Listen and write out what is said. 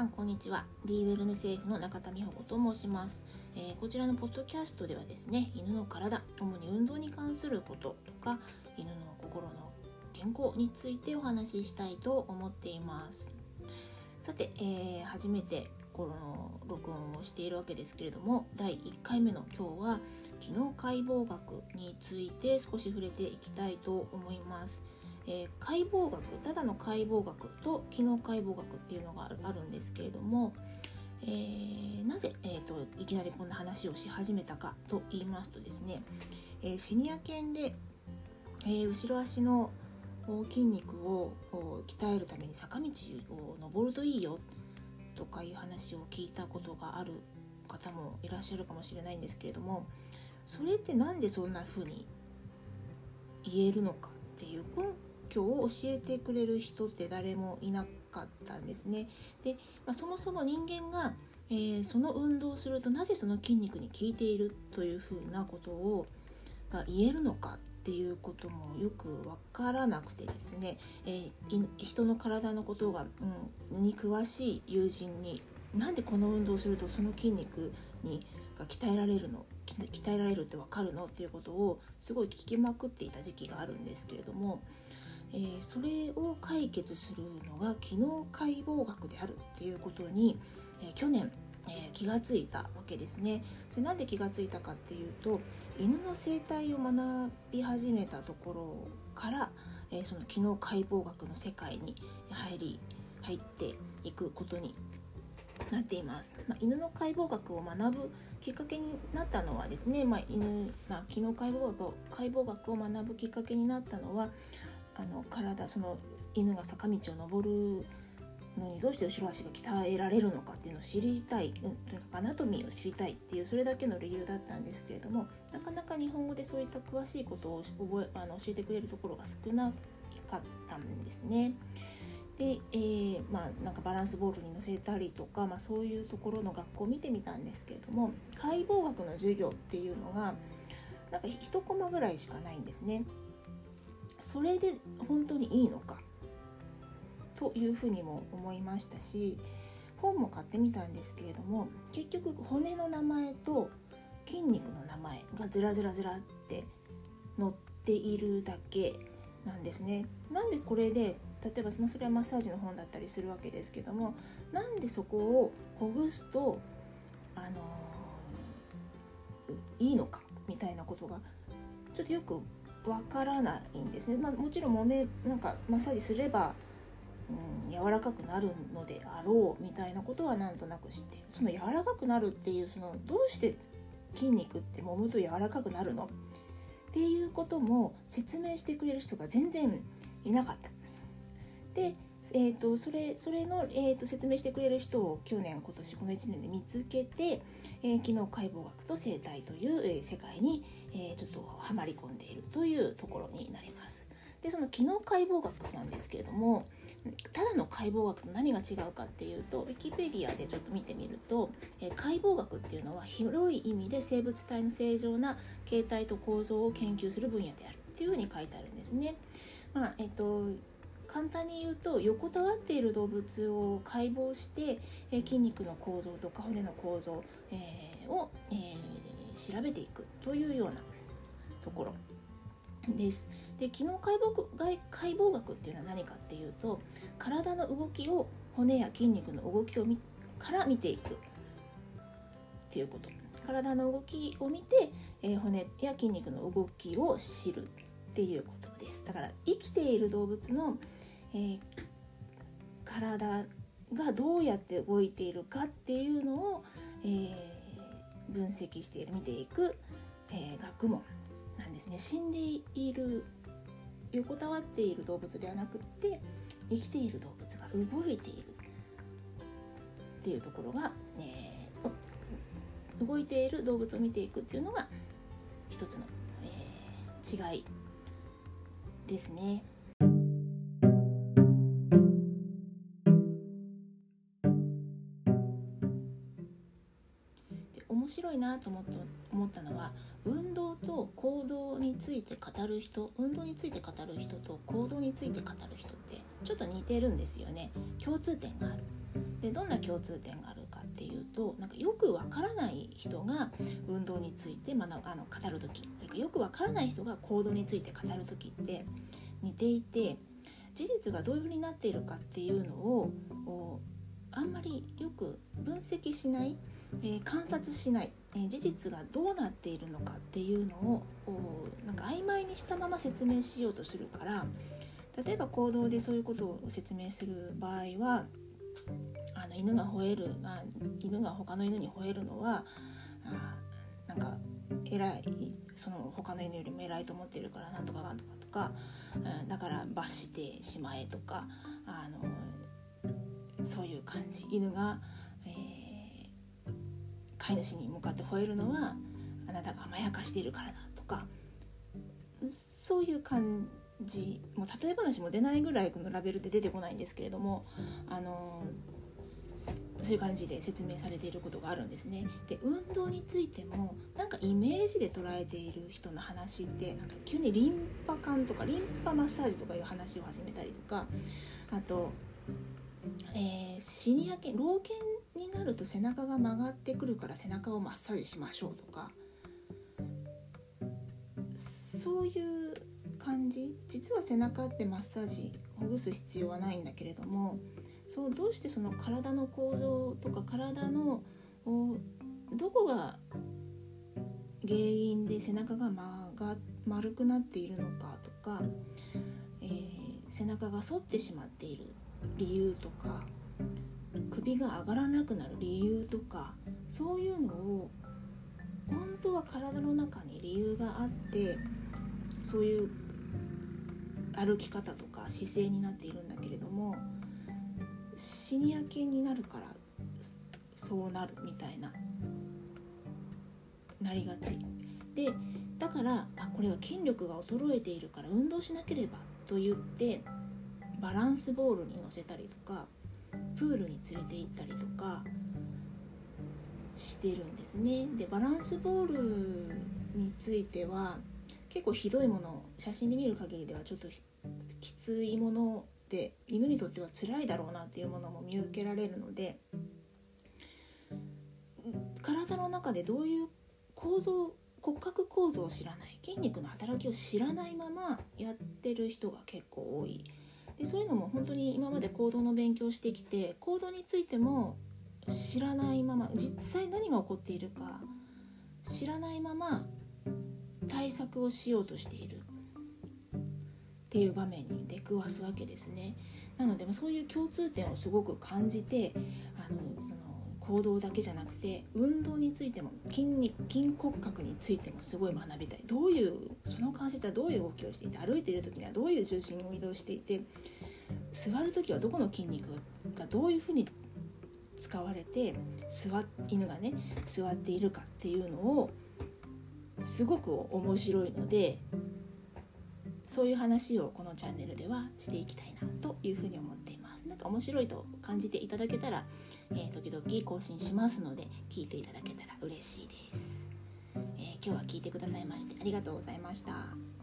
さんこんにちは。D ウェルネス F の中田美穂子と申します、えー、こちらのポッドキャストではですね犬の体主に運動に関することとか犬の心の健康についてお話ししたいと思っています。さて、えー、初めてこの録音をしているわけですけれども第1回目の今日は機能解剖学について少し触れていきたいと思います。えー、解剖学ただの解剖学と機能解剖学っていうのがあるんですけれども、えー、なぜ、えーと、いきなりこんな話をし始めたかと言いますとですね、えー、シニア犬で、え後ろ足の筋肉を鍛えるために坂道を登るといいよとかいう話を聞いたことがある方もいらっしゃるかもしれないんですけれどもそれって何でそんな風に言えるのかっていう根拠を教えてくれる人って誰もいなかったんですね。で、まあ、そもそも人間が、えー、その運動をするとなぜその筋肉に効いているというふうなことをが言えるのかっていうこともよく分からなくてですね、えー、人の体のことが、うん、に詳しい友人になんでこの運動をするとその筋肉にが鍛えられるの鍛えられるって分かるのっていうことをすごい聞きまくっていた時期があるんですけれども、えー、それを解決するのが機能解剖学であるっていうことに、えー、去年、えー、気がついたわけですね。それなんで気がついたかっていうと犬の生態を学び始めたところから、えその機能解剖学の世界に入り入っていくことになっています、まあ、犬の解剖学を学ぶきっかけになったのはですね、まあ、犬、まあ、機能解剖学解剖学を学ぶきっかけになったのはあの体その犬が坂道を登るのにどうして後ろ足が鍛えられるのかっていうのを知りたい、うん、とにかくアナトミーを知りたいっていうそれだけの理由だったんですけれどもなかなか日本語でそういった詳しいことを覚えあの教えてくれるところが少なかったんですね。で、えー、まあ、なんかバランスボールに乗せたりとか、まあ、そういうところの学校を見てみたんですけれども解剖学の授業っていうのがなんか1コマぐらいしかないんですね。それで本当にいいのか？というふうにも思いましたし本も買ってみたんですけれども結局骨の名前と筋肉の名前がずらずらずらって載っているだけなんですね。なんでこれで例えば、まあ、それはマッサージの本だったりするわけですけどもなんでそこをほぐすと、あのー、いいのか？みたいなことがちょっとよくわからないんですね。まあ、もちろん揉めなんかマッサージすればうん、柔らかくなるのであろうみたいなことはなんとなく知ってその柔らかくなるっていうそのどうして筋肉って揉むと柔らかくなるの？っていうことも説明してくれる人が全然いなかった。で、えーと、それそれの、えーと、説明してくれる人を去年今年この1年で見つけて、えー、機能解剖学と生態という、えー、世界に、えー、ちょっとはまり込んでいるというところになります。でその機能解剖学なんですけれどもただの解剖学と何が違うかっていうとウィキペディアでちょっと見てみると、え解剖学っていうのは広い意味で生物体の正常な形態と構造を研究する分野であるっていうふうに書いてあるんですね。まあえっと簡単に言うと横たわっている動物を解剖して、え筋肉の構造とか骨の構造、えー、を、えー、調べていくというようなところ。です。で機能解剖解剖学っていうのは何かっていうと体の動きを骨や筋肉の動きをみから見ていくっていうこと。体の動きを見て、えー、骨や筋肉の動きを知るっていうことです。だから生きている動物のえー、体がどうやって動いているかっていうのを、分析している見ていく、えー、学問なんですね死んでいる横たわっている動物ではなくって生きている動物が動いているっていうところが、えー、動いている動物を見ていくっていうのが一つの、えー、違いですね。白いなと思った思ったのは運動と行動について語る人運動について語る人と行動について語る人ってちょっと似てるんですよね。共通点がある。でどんな共通点があるかっていうとなんかよくわからない人が運動について学あの語る時。それかよくわからない人が行動について語る時って似ていて事実がどういうふうになっているかっていうのをあんまりよく分析しない、え、観察しない、え、事実がどうなっているのかっていうのをなんか曖昧にしたまま説明しようとするから例えば行動でそういうことを説明する場合はあの犬が吠えるあ犬が他の犬に吠えるのはあなんか偉いその他の犬よりも偉いと思ってるからなんとかなんとかとか、うん、だから罰してしまえとかあのそういう感じ。犬が、飼い主に向かって吠えるのはあなたが甘やかしているからだとかそういう感じもう例え話も出ないぐらいこのラベルって出てこないんですけれどもあのそういう感じで説明されていることがあるんですね。で運動についてもなんかイメージで捉えている人の話ってなんか急にリンパ管とかリンパマッサージとかいう話を始めたりとかあと、えー、シニア犬老犬になると背中が曲がってくるから背中をマッサージしましょうとかそういう感じ？実は背中ってマッサージほぐす必要はないんだけれどもそうどうしてその体の構造とか体のどこが原因で背中が曲が丸くなっているのかとか、えー、背中が反ってしまっている理由とか首が上がらなくなる理由とかそういうのを本当は体の中に理由があってそういう歩き方とか姿勢になっているんだけれどもシニア犬になるからそうなるみたいななりがち。でだからあこれは筋力が衰えているから運動しなければと言ってバランスボールに乗せたりとかプールに連れて行ったりとかしてるんですね。でバランスボールについては結構ひどいもの写真で見る限りではちょっときついもので犬にとっては辛いだろうなっていうものも見受けられるので体の中でどういう構造骨格構造を知らない筋肉の働きを知らないままやってる人が結構多い。でそういうのも本当に今まで行動の勉強してきて行動についても知らないまま実際何が起こっているか知らないまま対策をしようとしているっていう場面に出くわすわけですね。なのでそういう共通点をすごく感じてあの行動だけじゃなくて運動についても筋肉筋骨格についてもすごい学びたい。どういうその関節はどういう動きをしていて歩いている時にはどういう重心を移動していて座る時はどこの筋肉がどういうふうに使われて座犬がね座っているかっていうのをすごく面白いのでそういう話をこのチャンネルではしていきたいなというふうに思っています。か面白いと感じていただけたら、えー、時々更新しますので聞いていただけたら嬉しいです、えー、今日は聞いてくださいましてありがとうございました。